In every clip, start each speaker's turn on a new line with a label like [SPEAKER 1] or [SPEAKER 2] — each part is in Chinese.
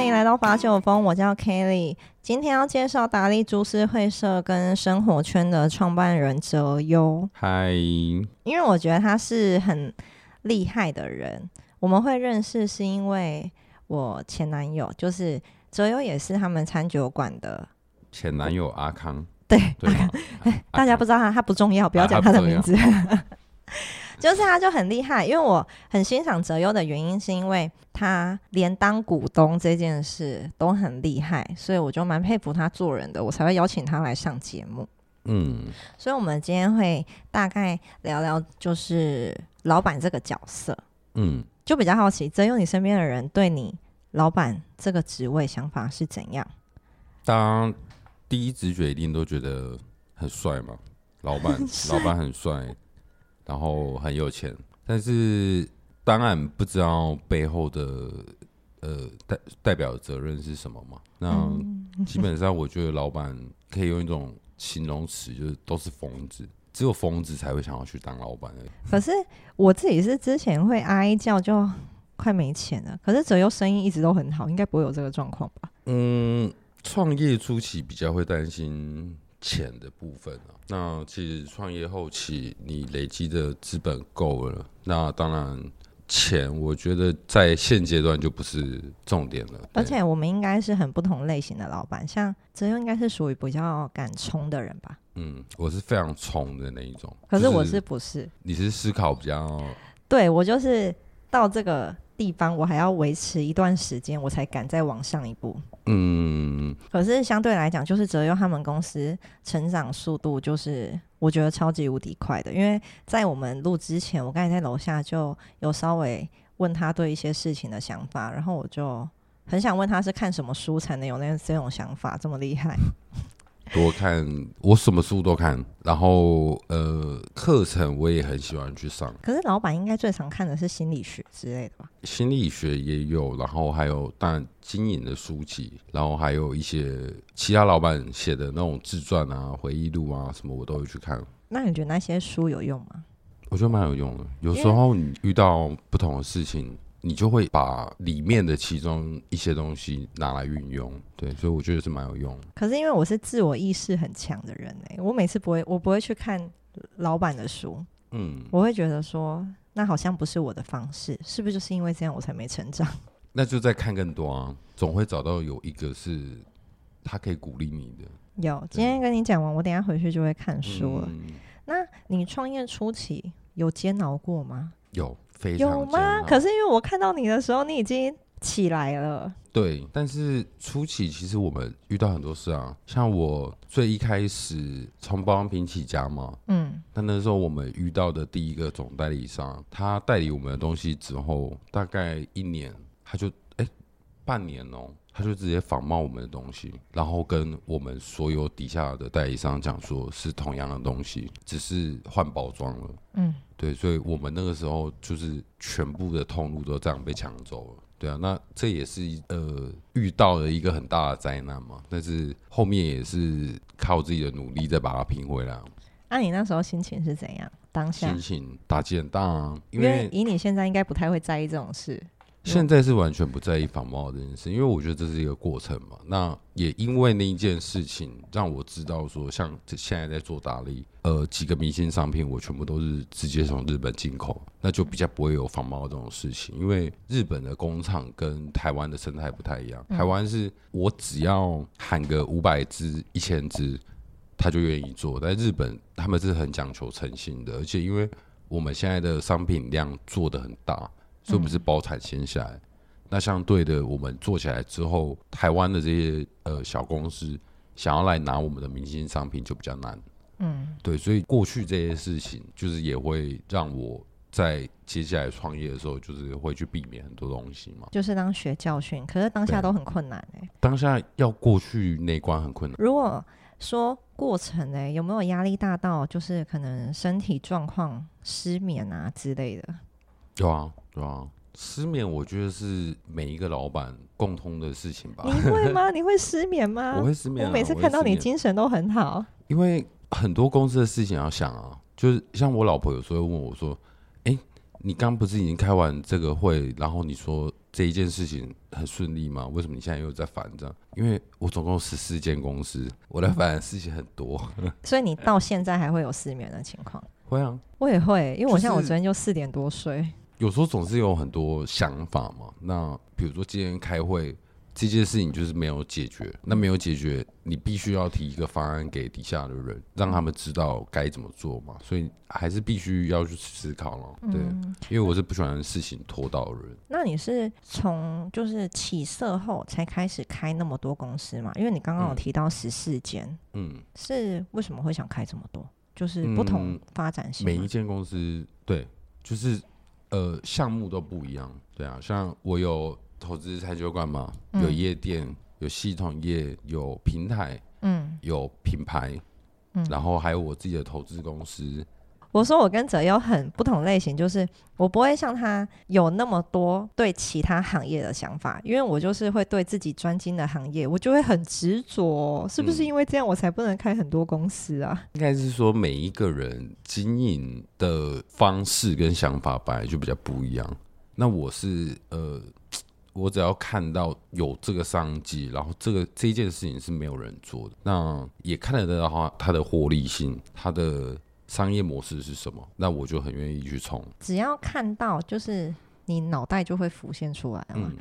[SPEAKER 1] 欢迎来到八九峰，我叫 Kelly。今天要介绍达利株式会社跟生活圈的创办人哲优，
[SPEAKER 2] 嗨，
[SPEAKER 1] 因为我觉得他是很厉害的人。我们会认识是因为我前男友，就是哲优，也是他们餐酒馆的。
[SPEAKER 2] 前男友阿康，
[SPEAKER 1] 对，
[SPEAKER 2] 对吗？
[SPEAKER 1] 大家不知道他，他不重要，不要讲他的名字。就是他就很厉害，因为我很欣赏哲优的原因，是因为他连当股东这件事都很厉害，所以我就蛮佩服他做人的，我才会邀请他来上节目。
[SPEAKER 2] 嗯，
[SPEAKER 1] 所以，我们今天会大概聊聊，就是老板这个角色。
[SPEAKER 2] 嗯，
[SPEAKER 1] 就比较好奇，泽优，你身边的人对你老板这个职位想法是怎样？
[SPEAKER 2] 当第一直觉一定都觉得很帅嘛，老板，老板很帅。然后很有钱，但是当然不知道背后的呃代代表的责任是什么嘛？那基本上我觉得老板可以用一种形容词，就是都是疯子，只有疯子才会想要去当老板。
[SPEAKER 1] 可是我自己是之前会哀叫就快没钱了，可是哲优生意一直都很好，应该不会有这个状况吧？
[SPEAKER 2] 嗯，创业初期比较会担心。钱的部分啊，那其实创业后期你累积的资本够了，那当然钱我觉得在现阶段就不是重点了。
[SPEAKER 1] 而且我们应该是很不同类型的老板，像泽佑应该是属于比较敢冲的人吧？
[SPEAKER 2] 嗯，我是非常冲的那一种。
[SPEAKER 1] 可是我是不是？
[SPEAKER 2] 你是思考比较？
[SPEAKER 1] 对我就是到这个。地方我还要维持一段时间，我才敢再往上一步。嗯，可是相对来讲，就是泽优他们公司成长速度，就是我觉得超级无敌快的。因为在我们录之前，我刚才在楼下就有稍微问他对一些事情的想法，然后我就很想问他是看什么书才能有那这种想法这么厉害。
[SPEAKER 2] 多看，我什么书都看，然后呃，课程我也很喜欢去上。
[SPEAKER 1] 可是老板应该最常看的是心理学之类的吧？
[SPEAKER 2] 心理学也有，然后还有当然经营的书籍，然后还有一些其他老板写的那种自传啊、回忆录啊什么，我都会去看。
[SPEAKER 1] 那你觉得那些书有用吗？
[SPEAKER 2] 我觉得蛮有用的。有时候你遇到不同的事情。你就会把里面的其中一些东西拿来运用，对，所以我觉得是蛮有用。
[SPEAKER 1] 可是因为我是自我意识很强的人哎，我每次不会，我不会去看老板的书，嗯，我会觉得说那好像不是我的方式，是不是就是因为这样我才没成长？
[SPEAKER 2] 那就再看更多啊，总会找到有一个是他可以鼓励你的。
[SPEAKER 1] 有，今天跟你讲完，我等下回去就会看书了。那你创业初期有煎熬过吗？
[SPEAKER 2] 有。
[SPEAKER 1] 有吗？可是因为我看到你的时候，你已经起来了。
[SPEAKER 2] 对，但是初期其实我们遇到很多事啊，像我最一开始从保养品起家嘛，嗯，但那时候我们遇到的第一个总代理商，他代理我们的东西之后，大概一年，他就哎半年哦，他就直接仿冒我们的东西，然后跟我们所有底下的代理商讲说是同样的东西，只是换包装了，嗯。对，所以我们那个时候就是全部的通路都这样被抢走了。对啊，那这也是呃遇到了一个很大的灾难嘛。但是后面也是靠自己的努力再把它拼回来。
[SPEAKER 1] 那你那时候心情是怎样？当下
[SPEAKER 2] 心情打击很大啊，
[SPEAKER 1] 因为以你现在应该不太会在意这种事。
[SPEAKER 2] 现在是完全不在意仿冒这件事，因为我觉得这是一个过程嘛。那也因为那一件事情，让我知道说，像现在在做打理，呃，几个明星商品，我全部都是直接从日本进口，那就比较不会有仿冒这种事情。因为日本的工厂跟台湾的生态不太一样，台湾是我只要喊个五百只、一千只，他就愿意做。但日本他们是很讲求诚信的，而且因为我们现在的商品量做的很大。所以我们是包产先下来，那相对的，我们做起来之后，台湾的这些呃小公司想要来拿我们的明星商品就比较难。嗯，对，所以过去这些事情，就是也会让我在接下来创业的时候，就是会去避免很多东西嘛。
[SPEAKER 1] 就是当学教训，可是当下都很困难哎。
[SPEAKER 2] 当下要过去那关很困难。
[SPEAKER 1] 如果说过程哎，有没有压力大到就是可能身体状况失眠啊之类的？
[SPEAKER 2] 有啊。对啊，失眠我觉得是每一个老板共通的事情吧。
[SPEAKER 1] 你会吗？你会失眠吗？
[SPEAKER 2] 我会失眠。
[SPEAKER 1] 我每次看到你精神都很好。
[SPEAKER 2] 因为很多公司的事情要想啊，就是像我老婆有时候会问我说：“哎，你刚不是已经开完这个会，然后你说这一件事情很顺利吗？为什么你现在又在烦这样？因为我总共十四间公司，我在烦的事情很多。
[SPEAKER 1] 所以你到现在还会有失眠的情况？
[SPEAKER 2] 会啊，
[SPEAKER 1] 我也会，因为我像我昨天就四点多睡。
[SPEAKER 2] 有时候总是有很多想法嘛。那比如说今天开会。这件事情就是没有解决，那没有解决，你必须要提一个方案给底下的人，让他们知道该怎么做嘛。所以还是必须要去思考了，对，因为我是不喜欢事情拖到人。
[SPEAKER 1] 那你是从就是起色后才开始开那么多公司嘛？因为你刚刚有提到十四间，嗯，是为什么会想开这么多？就是不同发展性，
[SPEAKER 2] 每一间公司对，就是呃项目都不一样，对啊，像我有。投资餐酒馆嘛，有夜店，有系统业，有平台，嗯，有品牌，嗯，然后还有我自己的投资公司。
[SPEAKER 1] 我说我跟泽优很不同类型，就是我不会像他有那么多对其他行业的想法，因为我就是会对自己专精的行业，我就会很执着。是不是因为这样我才不能开很多公司啊？
[SPEAKER 2] 应该是说每一个人经营的方式跟想法本来就比较不一样。那我是呃。我只要看到有这个商机，然后这个这件事情是没有人做的，那也看得到的话，它的获利性，它的商业模式是什么，那我就很愿意去冲。
[SPEAKER 1] 只要看到，就是你脑袋就会浮现出来
[SPEAKER 2] 嗯，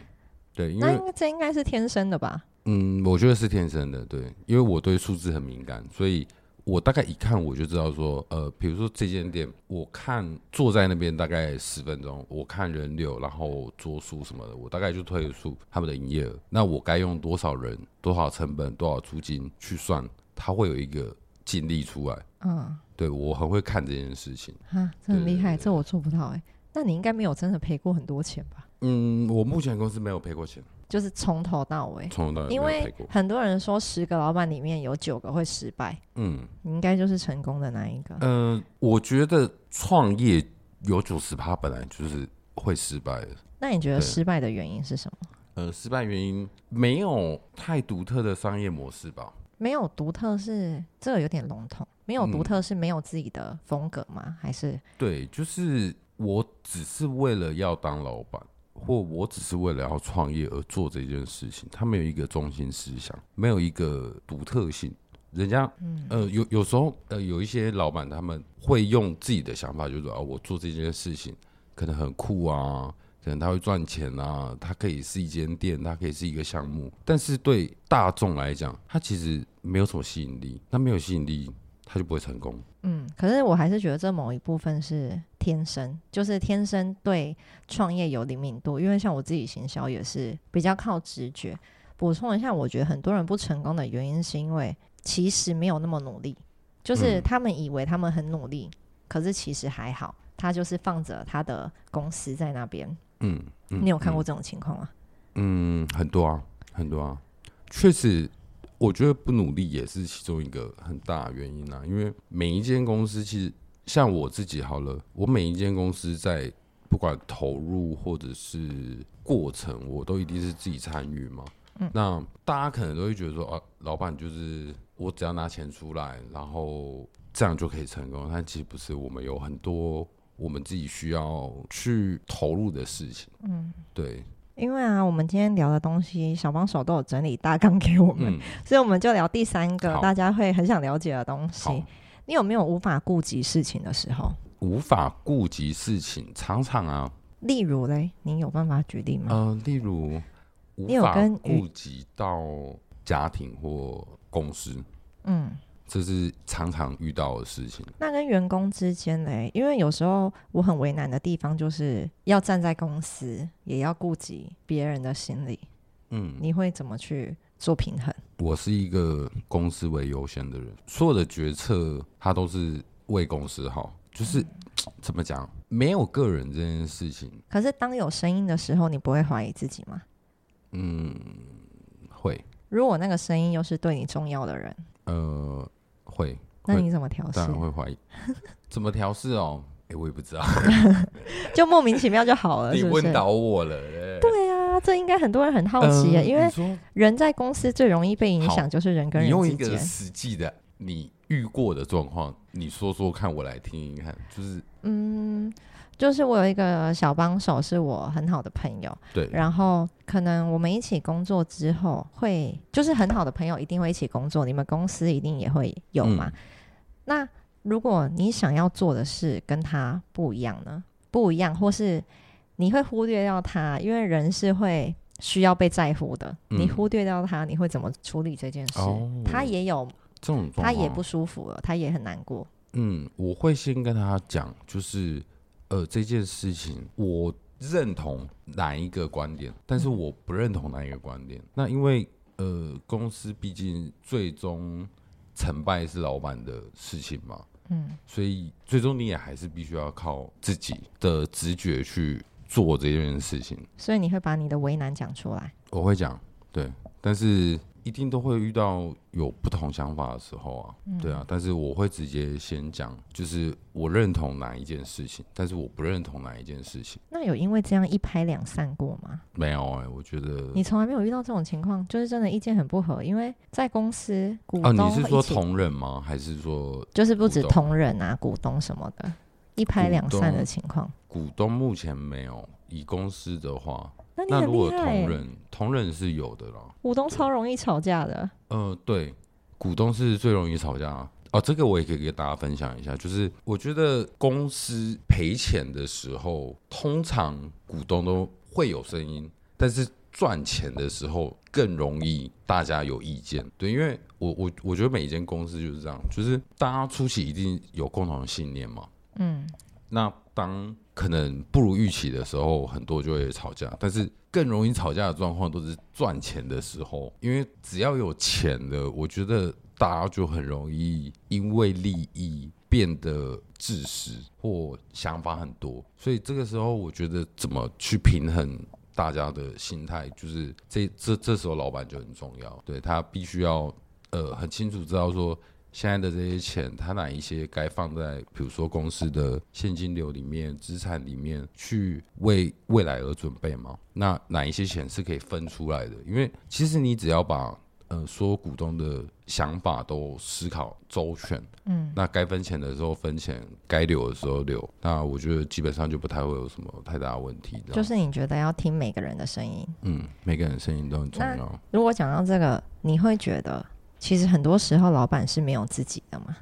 [SPEAKER 2] 对，
[SPEAKER 1] 那这应该是天生的吧？
[SPEAKER 2] 嗯，我觉得是天生的，对，因为我对数字很敏感，所以。我大概一看我就知道说，呃，比如说这间店，我看坐在那边大概十分钟，我看人流，然后桌数什么的，我大概就推出他们的营业额。那我该用多少人、多少成本、多少租金去算，它会有一个净利出来。嗯，对我很会看这件事情。
[SPEAKER 1] 哈，这很厉害，这我做不到哎。那你应该没有真的赔过很多钱吧？
[SPEAKER 2] 嗯，我目前公司没有赔过钱。
[SPEAKER 1] 就是从头到尾，
[SPEAKER 2] 从头到尾，
[SPEAKER 1] 因为很多人说十个老板里面有九个会失败，嗯，你应该就是成功的那一个。
[SPEAKER 2] 嗯，我觉得创业有九十趴本来就是会失败的。
[SPEAKER 1] 那你觉得失败的原因是什么？
[SPEAKER 2] 呃，失败原因没有太独特的商业模式吧？
[SPEAKER 1] 没有独特是这个有点笼统，没有独特是没有自己的风格吗？还是
[SPEAKER 2] 对，就是我只是为了要当老板。或我只是为了要创业而做这件事情，他没有一个中心思想，没有一个独特性。人家，嗯呃，有有时候，呃，有一些老板他们会用自己的想法，就是啊，我做这件事情可能很酷啊，可能他会赚钱啊，他可以是一间店，他可以是一个项目，但是对大众来讲，他其实没有什么吸引力。那没有吸引力。他就不会成功。
[SPEAKER 1] 嗯，可是我还是觉得这某一部分是天生，就是天生对创业有灵敏度。因为像我自己行销也是比较靠直觉。补充一下，我觉得很多人不成功的原因是因为其实没有那么努力，就是他们以为他们很努力，可是其实还好，他就是放着他的公司在那边。嗯，你有看过这种情况吗？
[SPEAKER 2] 嗯，很多啊，很多啊，确实。我觉得不努力也是其中一个很大的原因啊，因为每一间公司其实像我自己好了，我每一间公司在不管投入或者是过程，我都一定是自己参与嘛。嗯，那大家可能都会觉得说啊，老板就是我只要拿钱出来，然后这样就可以成功，但其实不是，我们有很多我们自己需要去投入的事情。嗯，对。
[SPEAKER 1] 因为啊，我们今天聊的东西，小帮手都有整理大纲给我们，所以我们就聊第三个大家会很想了解的东西。你有没有无法顾及事情的时候？
[SPEAKER 2] 无法顾及事情，常常啊。
[SPEAKER 1] 例如嘞，你有办法举例吗？
[SPEAKER 2] 呃，例如无法顾及到家庭或公司。嗯。这是常常遇到的事情。
[SPEAKER 1] 那跟员工之间呢？因为有时候我很为难的地方，就是要站在公司，也要顾及别人的心理。嗯，你会怎么去做平衡？
[SPEAKER 2] 我是一个公司为优先的人，所有的决策他都是为公司好。就是 怎么讲，没有个人这件事情。
[SPEAKER 1] 可是当有声音的时候，你不会怀疑自己吗？
[SPEAKER 2] 嗯，会。
[SPEAKER 1] 如果那个声音又是对你重要的人，
[SPEAKER 2] 呃。会，
[SPEAKER 1] 那你怎么调试？
[SPEAKER 2] 当然会怀疑，怎么调试哦？哎，我也不知道，
[SPEAKER 1] 就莫名其妙就好了。
[SPEAKER 2] 你问倒我了，
[SPEAKER 1] 对啊，这应该很多人很好奇啊，因为人在公司最容易被影响，就是人跟人
[SPEAKER 2] 之间。实际的，你遇过的状况，你说说看，我来听一看。就是，
[SPEAKER 1] 嗯，就是我有一个小帮手，是我很好的朋友。
[SPEAKER 2] 对，
[SPEAKER 1] 然后可能我们一起工作之后，会就是很好的朋友一定会一起工作，你们公司一定也会有嘛。那如果你想要做的事跟他不一样呢？不一样，或是你会忽略掉他，因为人是会需要被在乎的。你忽略掉他，你会怎么处理这件事？他也有
[SPEAKER 2] 这种，
[SPEAKER 1] 他也不舒服了，他也很难过。
[SPEAKER 2] 嗯，我会先跟他讲，就是呃这件事情，我认同哪一个观点，但是我不认同哪一个观点。那因为呃公司毕竟最终成败是老板的事情嘛，嗯，所以最终你也还是必须要靠自己的直觉去做这件事情。
[SPEAKER 1] 所以你会把你的为难讲出来？
[SPEAKER 2] 我会讲，对，但是。一定都会遇到有不同想法的时候啊，对啊，但是我会直接先讲，就是我认同哪一件事情，但是我不认同哪一件事情。
[SPEAKER 1] 那有因为这样一拍两散过吗？
[SPEAKER 2] 没有哎，我觉得
[SPEAKER 1] 你从来没有遇到这种情况，就是真的意见很不合，因为在公司股东
[SPEAKER 2] 你是说同仁吗？还是说
[SPEAKER 1] 就是不止同仁啊，股东什么的，一拍两散的情况？
[SPEAKER 2] 股东目前没有，以公司的话。那如果同仁同仁是有的啦，
[SPEAKER 1] 股东超容易吵架的。
[SPEAKER 2] 呃，对，股东是最容易吵架啊哦。这个我也可以给大家分享一下，就是我觉得公司赔钱的时候，通常股东都会有声音，但是赚钱的时候更容易大家有意见。对，因为我我我觉得每一间公司就是这样，就是大家初期一定有共同的信念嘛。嗯，那当。可能不如预期的时候，很多就会吵架。但是更容易吵架的状况都是赚钱的时候，因为只要有钱的，我觉得大家就很容易因为利益变得自私或想法很多。所以这个时候，我觉得怎么去平衡大家的心态，就是这这这时候老板就很重要。对他必须要呃很清楚知道说。现在的这些钱，它哪一些该放在，比如说公司的现金流里面、资产里面，去为未来而准备吗？那哪一些钱是可以分出来的？因为其实你只要把呃所有股东的想法都思考周全，嗯，那该分钱的时候分钱，该留的时候留，那我觉得基本上就不太会有什么太大的问题。
[SPEAKER 1] 就是你觉得要听每个人的声音，
[SPEAKER 2] 嗯，每个人的声音都很重要。
[SPEAKER 1] 如果讲到这个，你会觉得？其实很多时候，老板是没有自己的嘛。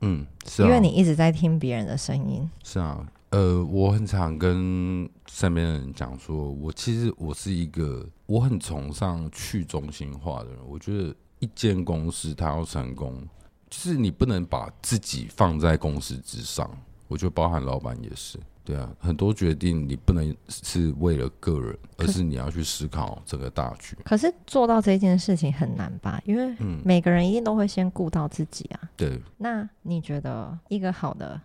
[SPEAKER 2] 嗯，是啊
[SPEAKER 1] 因为你一直在听别人的声音。
[SPEAKER 2] 是啊，呃，我很常跟身边的人讲说，我其实我是一个我很崇尚去中心化的人。我觉得一间公司它要成功，就是你不能把自己放在公司之上。我觉得包含老板也是。对啊，很多决定你不能是为了个人，而是你要去思考这个大局。
[SPEAKER 1] 可是做到这件事情很难吧？因为每个人一定都会先顾到自己啊。
[SPEAKER 2] 对。
[SPEAKER 1] 那你觉得一个好的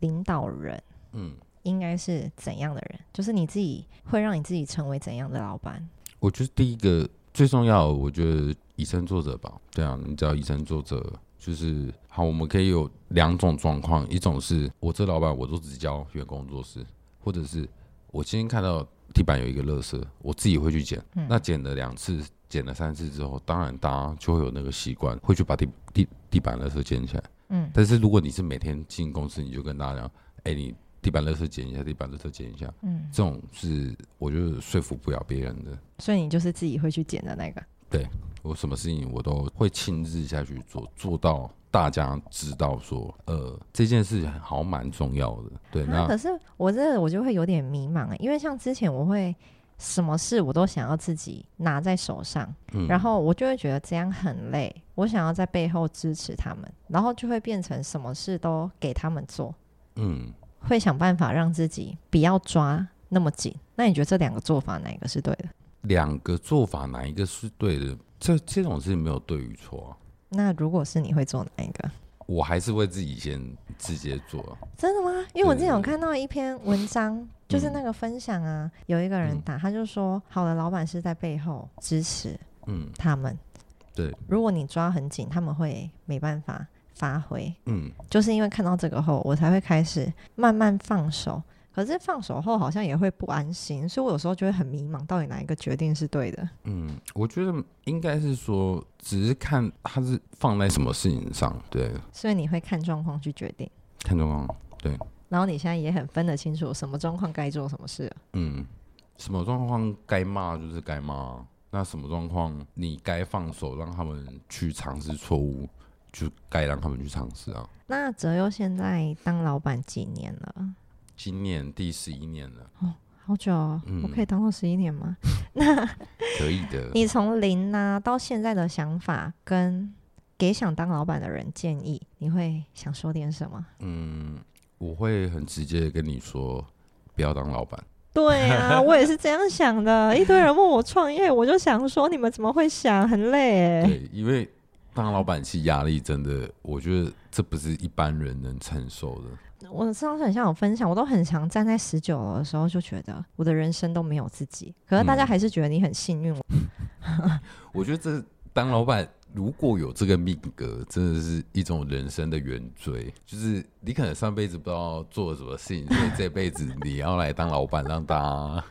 [SPEAKER 1] 领导人，嗯，应该是怎样的人？就是你自己会让你自己成为怎样的老板？
[SPEAKER 2] 我觉得第一个最重要，我觉得以身作则吧。对啊，你只要以身作则。就是好，我们可以有两种状况，一种是我这老板我都只教员工做事，或者是我今天看到地板有一个垃圾，我自己会去捡。那捡了两次，捡了三次之后，当然大家就会有那个习惯，会去把地地地板垃圾捡起来。嗯。但是如果你是每天进公司，你就跟大家讲，哎，你地板垃圾捡一下，地板垃圾捡一下。嗯。这种是我觉得说服不了别人的。
[SPEAKER 1] 所以你就是自己会去捡的那个。
[SPEAKER 2] 对。我什么事情我都会亲自下去做，做到大家知道说，呃，这件事情好像蛮重要的。对，那
[SPEAKER 1] 可是我这我就会有点迷茫因为像之前我会什么事我都想要自己拿在手上，然后我就会觉得这样很累。我想要在背后支持他们，然后就会变成什么事都给他们做。嗯，会想办法让自己不要抓那么紧。那你觉得这两个做法哪一个是对的？
[SPEAKER 2] 两个做法哪一个是对的？这这种事情没有对与错。
[SPEAKER 1] 那如果是你会做哪一个？
[SPEAKER 2] 我还是会自己先直接做。
[SPEAKER 1] 真的吗？因为我之前有看到一篇文章，就是那个分享啊，有一个人打，他就说，好的老板是在背后支持，嗯，他们。
[SPEAKER 2] 对。
[SPEAKER 1] 如果你抓很紧，他们会没办法发挥。嗯。就是因为看到这个后，我才会开始慢慢放手。可是放手后好像也会不安心，所以我有时候就会很迷茫，到底哪一个决定是对的？
[SPEAKER 2] 嗯，我觉得应该是说，只是看他是放在什么事情上，对。
[SPEAKER 1] 所以你会看状况去决定？
[SPEAKER 2] 看状况，对。
[SPEAKER 1] 然后你现在也很分得清楚什么状况该做什么事。
[SPEAKER 2] 嗯，什么状况该骂就是该骂，那什么状况你该放手让他们去尝试错误，就该让他们去尝试啊。
[SPEAKER 1] 那泽优现在当老板几年了？
[SPEAKER 2] 今年第十一年了。
[SPEAKER 1] 哦，好久哦，
[SPEAKER 2] 嗯
[SPEAKER 1] 我可以当到十一年吗？
[SPEAKER 2] 那可以的。
[SPEAKER 1] 你从零呢、到现在的想法，跟给想当老板的人建议，你会想说点什么？
[SPEAKER 2] 嗯，我会很直接的跟你说，不要当老板。
[SPEAKER 1] 对啊，我也是这样想的。一堆人问我创业，我就想说，你们怎么会想？很累哎。
[SPEAKER 2] 对，因为当老板其实压力真的，我觉得这不是一般人能承受的。
[SPEAKER 1] 我上次很像有分享，我都很常站在十九楼的时候，就觉得我的人生都没有自己。可是大家还是觉得你很幸运。
[SPEAKER 2] 我觉得这当老板如果有这个命格，真的是一种人生的原罪。就是你可能上辈子不知道做了什么事情，所以这辈子你要来当老板，让大家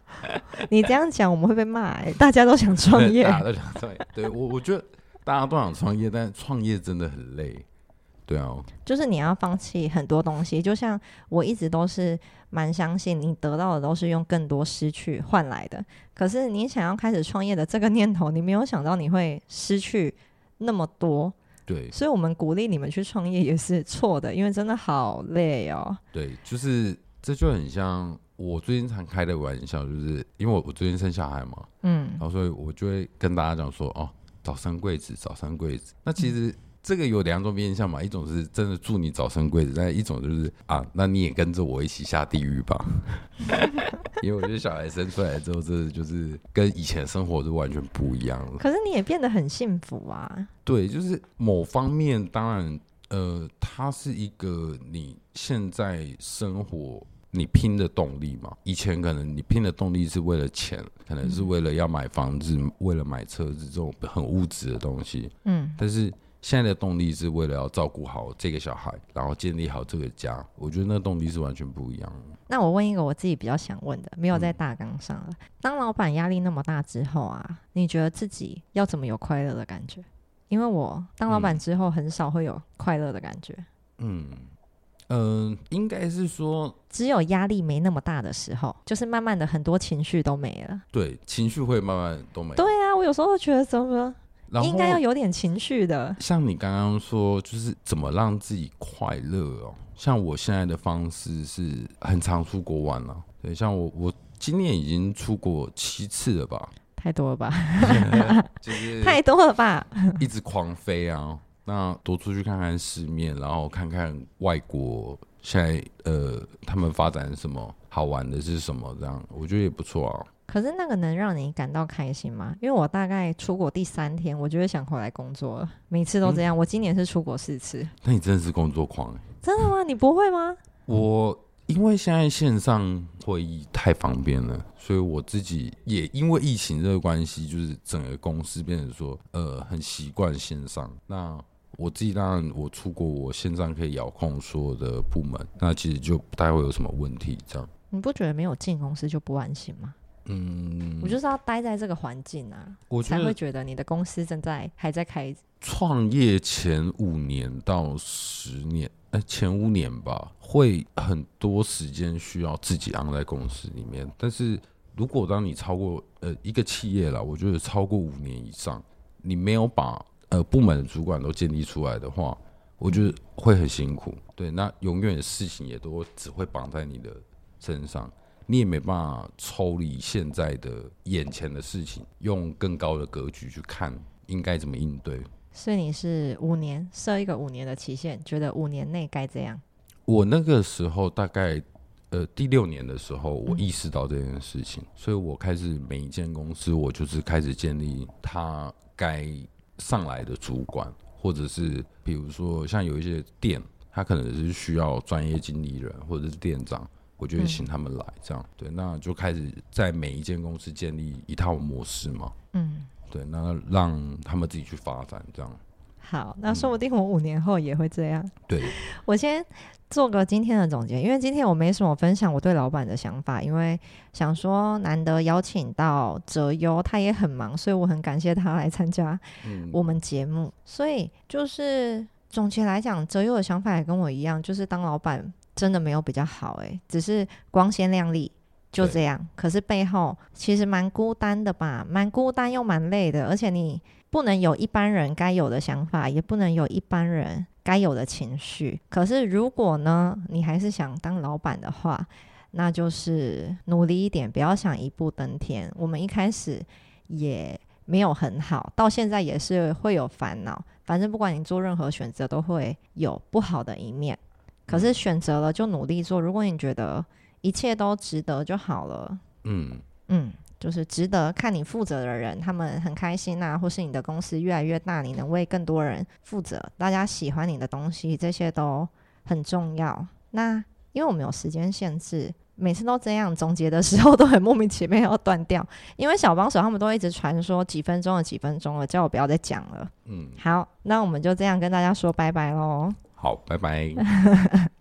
[SPEAKER 1] 你这样讲，我们会被骂哎。大家都想创业，
[SPEAKER 2] 大家都想创业。对我，我觉得大家都想创业，但创业真的很累。对啊，
[SPEAKER 1] 就是你要放弃很多东西。就像我一直都是蛮相信，你得到的都是用更多失去换来的。可是你想要开始创业的这个念头，你没有想到你会失去那么多，
[SPEAKER 2] 对
[SPEAKER 1] 所以我们鼓励你们去创业也是错的，因为真的好累哦。
[SPEAKER 2] 对，就是这就很像我最近常开的玩笑，就是因为我我最近生小孩嘛，
[SPEAKER 1] 嗯
[SPEAKER 2] 然后所以我就会跟大家讲说，哦，早生贵子，早生贵子。那其实这个有两种面向嘛，一种是真的祝你早生贵子，但一种就是啊，那你也跟着我一起下地狱吧。因为我觉得小孩生出来之后，这就是跟以前生活是完全不一样了。
[SPEAKER 1] 可是你也变得很幸福啊。
[SPEAKER 2] 对，就是某方面，当然，呃，它是一个你现在生活你拼的动力嘛。以前可能你拼的动力是为了钱，可能是为了要买房子，为了买车子这种很物质的东西。
[SPEAKER 1] 嗯，
[SPEAKER 2] 但是现在的动力是为了要照顾好这个小孩，然后建立好这个家。我觉得那动力是完全不一样的。
[SPEAKER 1] 那我问一个我自己比较想问的，没有在大纲上了。当老板压力那么大之后啊，你觉得自己要怎么有快乐的感觉？因为我当老板之后很少会有快乐的感觉，
[SPEAKER 2] 嗯嗯、呃应该是说
[SPEAKER 1] 只有压力没那么大的时候，就是慢慢的很多情绪都没了。
[SPEAKER 2] 对情绪会慢慢都没。
[SPEAKER 1] 对啊，我有时候觉得怎么应该要有点情绪的。
[SPEAKER 2] 像你刚刚说，就是怎么让自己快乐哦。像我现在的方式是很常出国玩了、对，像我我今年已经出国七次了吧，
[SPEAKER 1] 太多了吧？
[SPEAKER 2] 就是
[SPEAKER 1] 太多了吧？
[SPEAKER 2] 一直狂飞啊。那多出去看看世面，然后看看外国现在呃他们发展什么好玩的是什么，这样我觉得也不错啊。
[SPEAKER 1] 可是那个能让你感到开心吗？因为我大概出国第三天，我就会想回来工作了。每次都这样。我今年是出国四次，
[SPEAKER 2] 那你真的是工作狂欸
[SPEAKER 1] 真的吗？你不会吗？
[SPEAKER 2] 我因为现在线上会议太方便了，所以我自己也因为疫情这个关系，就是整个公司变成说，呃，很习惯线上。那我自己当然我出国，我线上可以遥控所有的部门，那其实就不太会有什么问题。这样，
[SPEAKER 1] 你不觉得没有进公司就不安心吗？
[SPEAKER 2] 嗯，
[SPEAKER 1] 我就是要待在这个环境啊，
[SPEAKER 2] 我
[SPEAKER 1] 才会觉得你的公司正在还在开。
[SPEAKER 2] 创业前五年到十年，呃，前五年吧，会很多时间需要自己安在公司里面。但是如果当你超过呃一个企业啦，我觉得超过五年以上，你没有把呃部门的主管都建立出来的话，我觉得会很辛苦。对，那永远的事情也都只会绑在你的身上。你也没办法抽离现在的眼前的事情，用更高的格局去看应该怎么应对。
[SPEAKER 1] 所以你是五年设一个五年的期限，觉得五年内该这样。
[SPEAKER 2] 我那个时候大概呃第六年的时候，我意识到这件事情，所以我开始每一间公司，我就是开始建立它该上来的主管，或者是比如说像有一些店，他可能是需要专业经理人或者是店长。我就会请他们来，这样、对，那就开始在每一间公司建立一套模式嘛，
[SPEAKER 1] 嗯，
[SPEAKER 2] 对，那让他们自己去发展，这样，
[SPEAKER 1] 好，那说不定我五年后也会这样。
[SPEAKER 2] 对，
[SPEAKER 1] 我先做个今天的总结，因为今天我没什么分享我对老板的想法，因为想说难得邀请到哲优，他也很忙，所以我很感谢他来参加
[SPEAKER 2] 嗯，
[SPEAKER 1] 我们节目。所以就是总结来讲，哲优的想法也跟我一样，就是当老板真的没有比较好诶，只是光鲜亮丽就这样。可是背后其实蛮孤单的吧，蛮孤单又蛮累的，而且你不能有一般人该有的想法，也不能有一般人该有的情绪。可是如果呢，你还是想当老板的话，那就是努力一点，不要想一步登天。我们一开始也没有很好，到现在也是会有烦恼。反正不管你做任何选择，都会有不好的一面。可是选择了就努力做，如果你觉得一切都值得就好了。嗯嗯，就是值得看你负责的人，他们很开心呐，或是你的公司越来越大，你能为更多人负责，大家喜欢你的东西，这些都很重要。那因为我们有时间限制，每次都这样总结的时候都很莫名其妙要断掉，因为小帮手他们都一直传说几分钟了，几分钟了，叫我不要再讲了。嗯，好，那我们就这样跟大家说拜拜喽。
[SPEAKER 2] 好，拜拜。